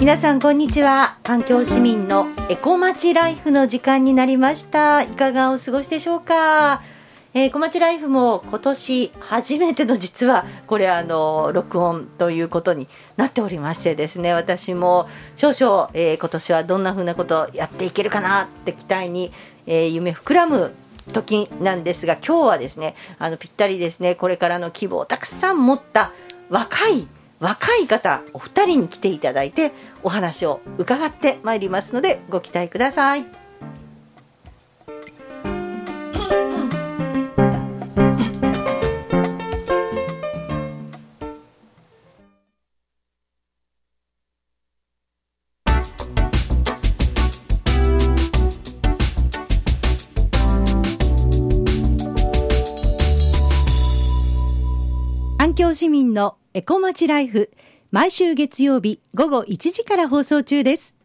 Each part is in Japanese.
皆さんこんにちは。環境市民のエコまちライフの時間になりました。いかがお過ごしでしょうか？えー、小町ライフも今年初めての実はこれあの録音ということになっておりましてですね。私も少々、えー、今年はどんな風なことをやっていけるかなって期待に、えー、夢膨らむ時なんですが今日はですねあのぴったりですねこれからの希望をたくさん持った若い若い方お二人に来ていただいてお話を伺ってまいりますのでご期待ください。環境市民のエコまちライフ毎週月曜日午後1時から放送中です。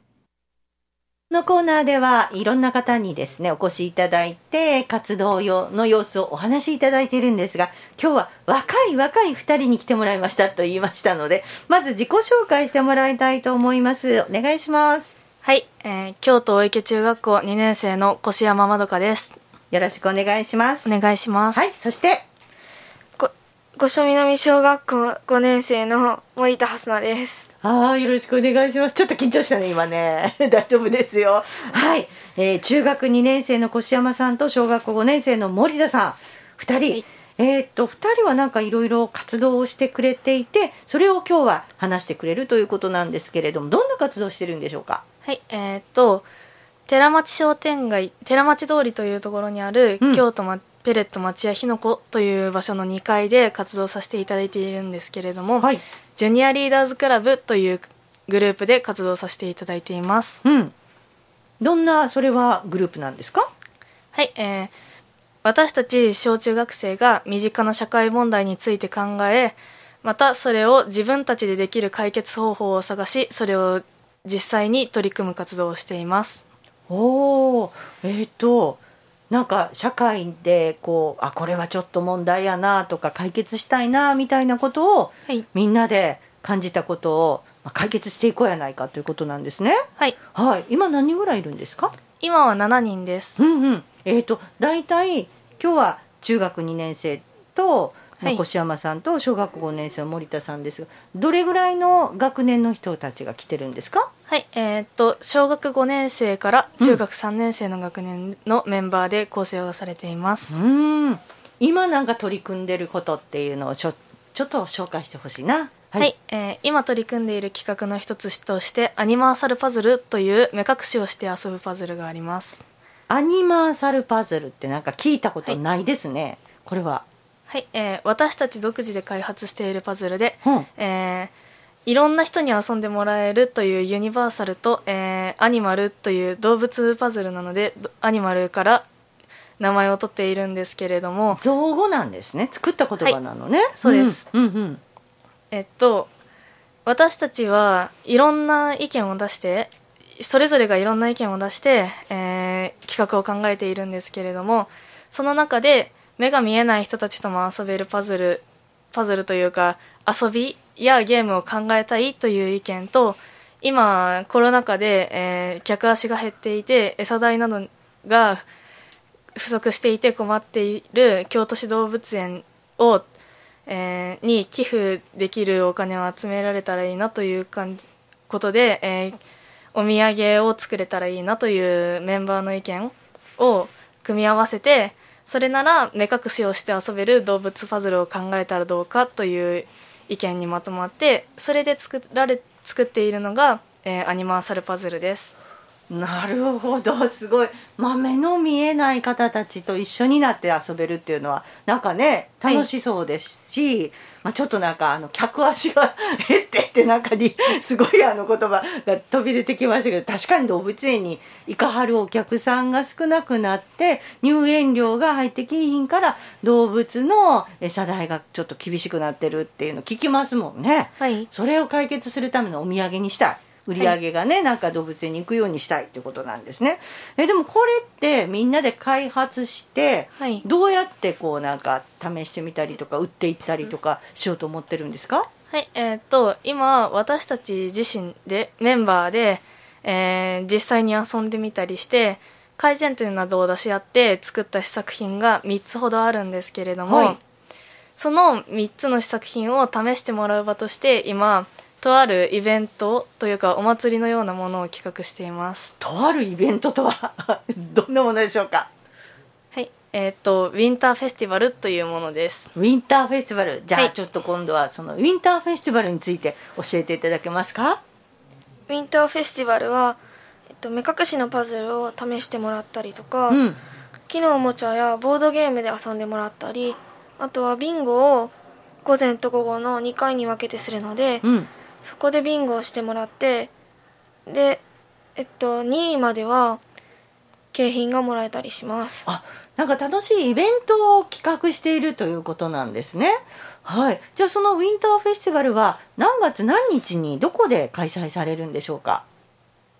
このコーナーではいろんな方にですねお越しいただいて活動の様子をお話しいただいているんですが今日は若い若い2人に来てもらいましたと言いましたのでまず自己紹介してもらいたいと思います。お願いします。はい、えー、京都大池中学校2年生の越山まどかです。よろしくお願いします。お願いします。はいそして五所南小学校5年生の森田蓮奈です。ああよろしくお願いします。ちょっと緊張したね今ね。大丈夫ですよ。はい、えー、中学2年生の越山さんと小学校5年生の森田さん。2人、はい、えー、っと2人はなんかいろいろ活動をしてくれていてそれを今日は話してくれるということなんですけれどもどんな活動してるんでしょうか？はい。えー、っと寺町商店街寺町通りというところにある、京都、ま、ペレット町屋ひのこという場所の2階で活動させていただいているんですけれども、はい、ジュニアリーダーズクラブというグループで活動させていただいています。うん。どんなそれはグループなんですか？はい、えー、私たち小中学生が身近な社会問題について考え、またそれを自分たちでできる解決方法を探し、それを実際に取り組む活動をしています。おお、えっ、ー、となんか社会でこうあこれはちょっと問題やなとか解決したいなみたいなことを、はい、みんなで感じたことを解決していこうやないかということなんですね。はい。はい。今何人ぐらいいるんですか？今は7人です。うんうん。えっ、ー、と大体今日は中学2年生とはい、越山さんと小学5年生の森田さんですがどれぐらいの学年の人たちが来てるんですか？はいえー、っと小学5年生から中学3年生の学年のメンバーで構成をされています。うん。今なんか取り組んでることっていうのをちょちょっと紹介してほしいな。はい、はい、えー、今取り組んでいる企画の一つとしてアニマーサルパズルという目隠しをして遊ぶパズルがあります。アニマーサルパズルってなんか聞いたことないですね、はい、これは。はい、えー、私たち独自で開発しているパズルで、うん、えー、いろんな人に遊んでもらえるというユニバーサルと、えー、アニマルという動物パズルなのでアニマルから名前を取っているんですけれども。造語なんですね。作った言葉なのね、はい、そうです、うんうんうん、えっと私たちはいろんな意見を出してそれぞれがいろんな意見を出して、えー、企画を考えているんですけれどもその中で目が見えない人たちとも遊べるパズルパズルというか遊びやゲームを考えたいという意見と今コロナ禍で、えー、客足が減っていて餌代などが不足していて困っている京都市動物園を、えー、に寄付できるお金を集められたらいいなという感じことで、えー、お土産を作れたらいいなというメンバーの意見を組み合わせてそれなら目隠しをして遊べる動物パズルを考えたらどうかという意見にまとまってそれで作られ作っているのが、えー、アニマーサルパズルです。なるほどすごい、まあ、目の見えない方たちと一緒になって遊べるっていうのはなんかね楽しそうですし、はい、まあ、ちょっとなんかあの客足が減ってってなんかに すごいあの言葉が飛び出てきましたけど確かに動物園に行かはるお客さんが少なくなって入園料が入ってきひんから動物の餌代がちょっと厳しくなってるっていうの聞きますもんね。はい、それを解決するためのお土産にしたい。売り上げがね、はい、なんか動物園に行くようにしたいってことなんですね。えでもこれってみんなで開発して、はい、どうやってこうなんか試してみたりとか売っていったりとかしようと思ってるんですか？ははい、えーっと今私たち自身でメンバーで、えー実際に遊んでみたりして改善点などを出し合って作った試作品が3つほどあるんですけれども、はい。その3つの試作品を試してもらう場として今とあるイベントというかお祭りのようなものを企画しています。とあるイベントとは どんなものでしょうか？はい。えーっとウィンターフェスティバルというものです。ウィンターフェスティバル。じゃあはい。ちょっと今度はそのウィンターフェスティバルについて教えていただけますか？ウィンターフェスティバルは、えっと、目隠しのパズルを試してもらったりとか、うん。木のおもちゃやボードゲームで遊んでもらったりあとはビンゴを午前と午後の2回に分けてするので、うんそこでビンゴをしてもらってでえっと2位までは景品がもらえたりします。あなんか楽しいイベントを企画しているということなんですね。はい。じゃあそのウィンターフェスティバルは何月何日にどこで開催されるんでしょうか？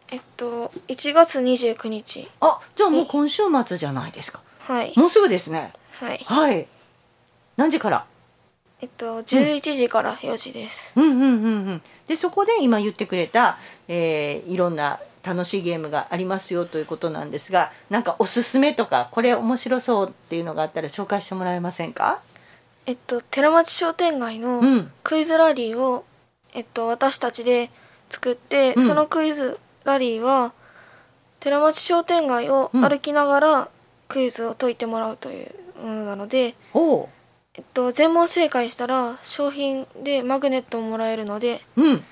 えっと1月29日あじゃあもう今週末じゃないですか。はい。もうすぐですね。はい。はい。何時から？えっと11時から4時です、うん。うんうんうん。でそこで今言ってくれた、えーいろんな楽しいゲームがありますよということなんですがなんかおすすめとかこれ面白そうっていうのがあったら紹介してもらえませんか？えっと寺町商店街のうん。クイズラリーを、えっと、私たちで作って、うん。そのクイズラリーは寺町商店街を歩きながらクイズを解いてもらうというものなので、おうえっと、全問正解したら商品でマグネットをもらえるのでうん。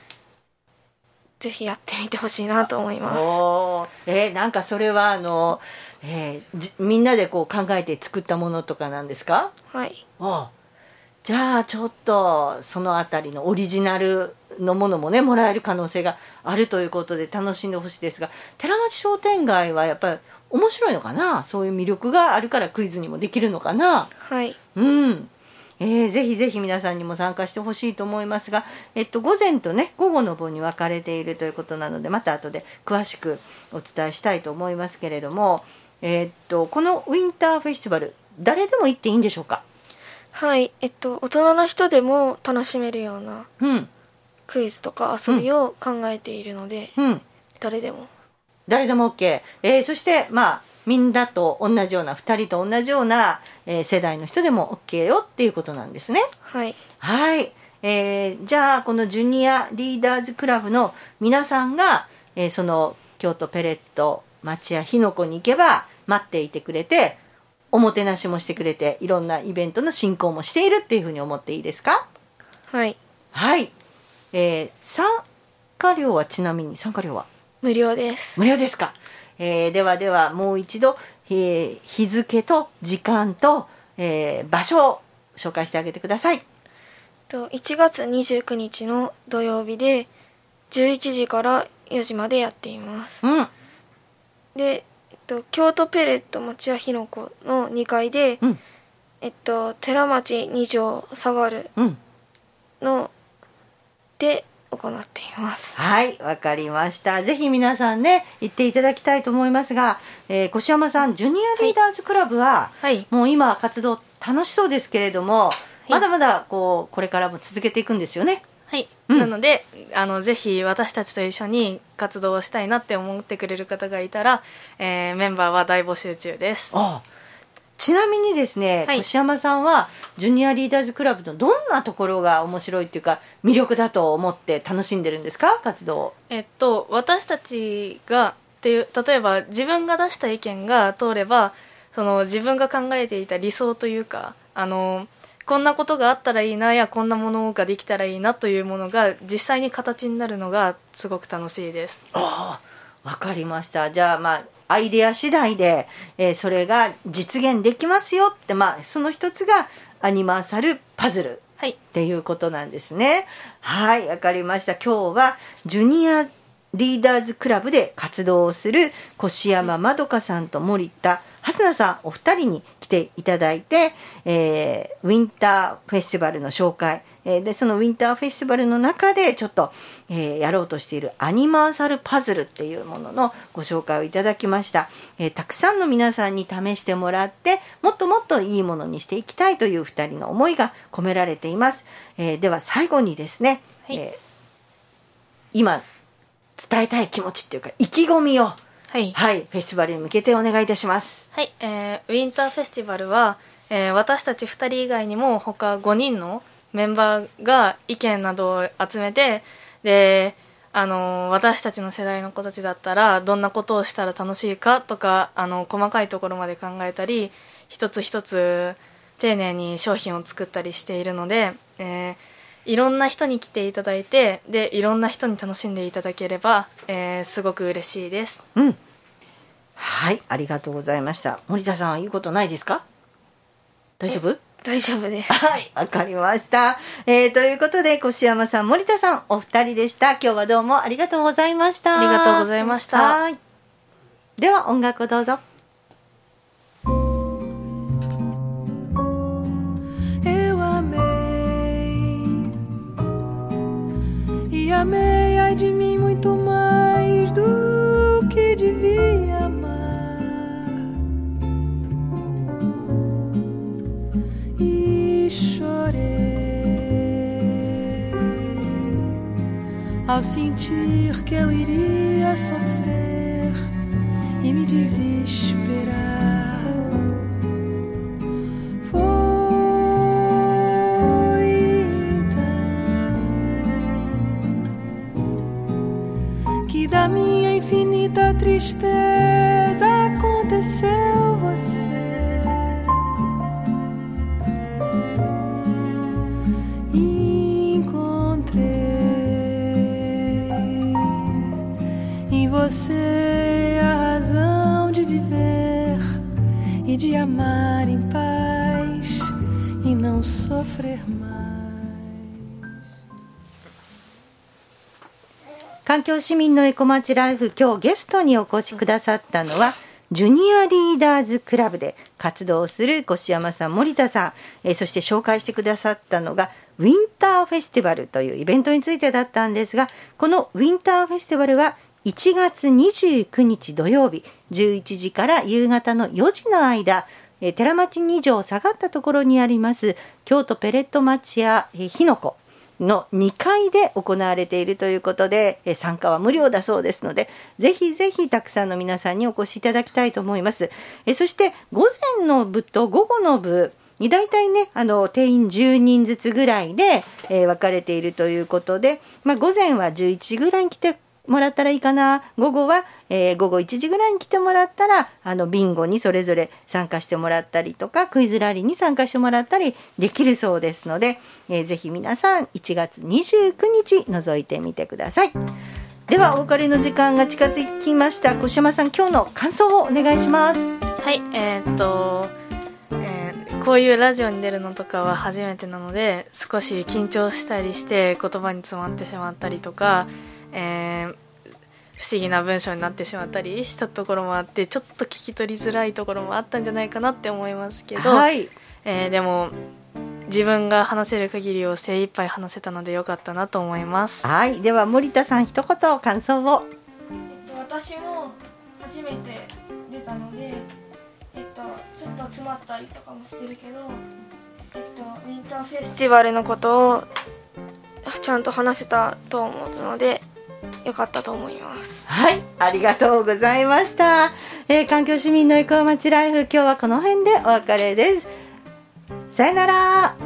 ぜひやってみてほしいなと思います。おー。えーなんかそれはあの、えーじみんなでこう考えて作ったものとかなんですか？はい。おうじゃあちょっとそのあたりのオリジナルのものもねもらえる可能性があるということで楽しんでほしいですが寺町商店街はやっぱり面白いのかな？そういう魅力があるからクイズにもできるのかな？はい。うん、えーぜひぜひ皆さんにも参加してほしいと思いますが、えっと、午前とね午後の部に分かれているということなのでまた後で詳しくお伝えしたいと思いますけれども、えっとこのウィンターフェスティバル誰でも行っていいんでしょうか？はいえっと大人の人でも楽しめるようなうん。クイズとか遊びを考えているので、うん。誰でも。誰でも OK、えーそしてまあみんなと同じような2人と同じような、えー世代の人でも OK よっていうことなんですね。はい。はい、えーじゃあこのジュニアリーダーズクラブの皆さんが、えーその京都ペレット町屋火の粉に行けば待っていてくれておもてなしもしてくれていろんなイベントの進行もしているっていうふうに思っていいですか？はい。はい、えー参加料はちなみに参加料は？無料です。無料ですか、えーではではもう一度、えー日付と時間と、えー場所を紹介してあげてください。と1月29日の土曜日で11時から4時までやっています。うん。で、えっと、京都ペレット町屋ひのこの2階で、うん。えっと、寺町2条下がるうん。ので行っています。はい、わかりました。ぜひ皆さんね、行っていただきたいと思いますが、えー、越山さん、ジュニアリーダーズクラブは、はい。もう今活動楽しそうですけれども、い。まだまだこうこれからも続けていくんですよね。はい、うん。なのであのぜひ私たちと一緒に活動をしたいなって思ってくれる方がいたら、えーメンバーは大募集中です。ああちなみにですね、はい。越山さんはジュニアリーダーズクラブのどんなところが面白いっていうか魅力だと思って楽しんでるんですか？活動。をえっと私たちがっていう例えば自分が出した意見が通ればその自分が考えていた理想というかあのこんなことがあったらいいなやこんなものができたらいいなというものが実際に形になるのがすごく楽しいです。ああわかりました。じゃあまあアイデア次第で、えーそれが実現できますよってまあその一つがアニマーサルパズルはいっていうことなんですね。はい、わかりました。今日はジュニアリーダーズクラブで活動をする越山まどかさんと森田蓮菜さんお二人に来ていただいて、えーウィンターフェスティバルの紹介えーでそのウィンターフェスティバルの中でちょっと、えーやろうとしているアニマーサルパズルっていうもののご紹介をいただきました、えーたくさんの皆さんに試してもらってもっともっといいものにしていきたいという2人の思いが込められています、えーでは最後にですね、はい。えー今伝えたい気持ちっていうか意気込みをはい。はいフェスティバルに向けてお願いいたします。はい、えーウィンターフェスティバルは、えー私たち2人以外にも他5人のメンバーが意見などを集めてで、あの私たちの世代の子たちだったらどんなことをしたら楽しいかとかあの細かいところまで考えたり一つ一つ丁寧に商品を作ったりしているので、えーいろんな人に来ていただいてでいろんな人に楽しんでいただければ、えーすごく嬉しいです。うん。はいありがとうございました。森田さんは言うことないですか？大丈夫？大丈夫ですはい、わかりました。えー、ということで、越山さん、森田さん、お二人でした。今日はどうもありがとうございました。ありがとうございましたはい。では、音楽をどうぞ。eu amei e amei ai de mim muito mais ao sentir que eu iria sofrer e me desesperar. Foi então que da minha infinita tristeza e de amar em paz e não sofrer mais. 環境市民のエコマチライフ、今日ゲストにお越しくださったのは、ジュニアリーダーズクラブで活動する越山さん、森田さん、えそして紹介してくださったのが、ウィンターフェスティバルというイベントについてだったんですが、このウィンターフェスティバルは1月29日土曜日、11時から夕方の4時の間、寺町2条下がったところにあります、京都ペレット町屋えー火の粉の2階で行われているということでえ参加は無料だそうですのでぜひぜひたくさんの皆さんにお越しいただきたいと思います。えそして午前の部と午後の部に大体ねあの定員10人ずつぐらいで、えー分かれているということで、まあ、午前は11時ぐらいに来てもらったらいいかな。午後は、えー午後1時ぐらいに来てもらったらあのビンゴにそれぞれ参加してもらったりとかクイズラリーに参加してもらったりできるそうですので、えーぜひ皆さん1月29日覗いてみてください。ではお別れの時間が近づきました。越山さん今日の感想をお願いします。はい、えーっと、えこういうラジオに出るのとかは初めてなので少し緊張したりして言葉に詰まってしまったりとか、えー不思議な文章になってしまったりしたところもあってちょっと聞き取りづらいところもあったんじゃないかなって思いますけど、はい。えーでも自分が話せる限りを精一杯話せたのでよかったなと思います。はい。では森田さん一言感想を。えっと、私も初めて出たので、えっと、ちょっと詰まったりとかもしてるけど、えっと、ウィンターフェスティバルのことをちゃんと話せたと思うので良かったと思いますはい、ありがとうございました。えー環境市民のエコ町ライフ、今日はこの辺でお別れです。さよなら。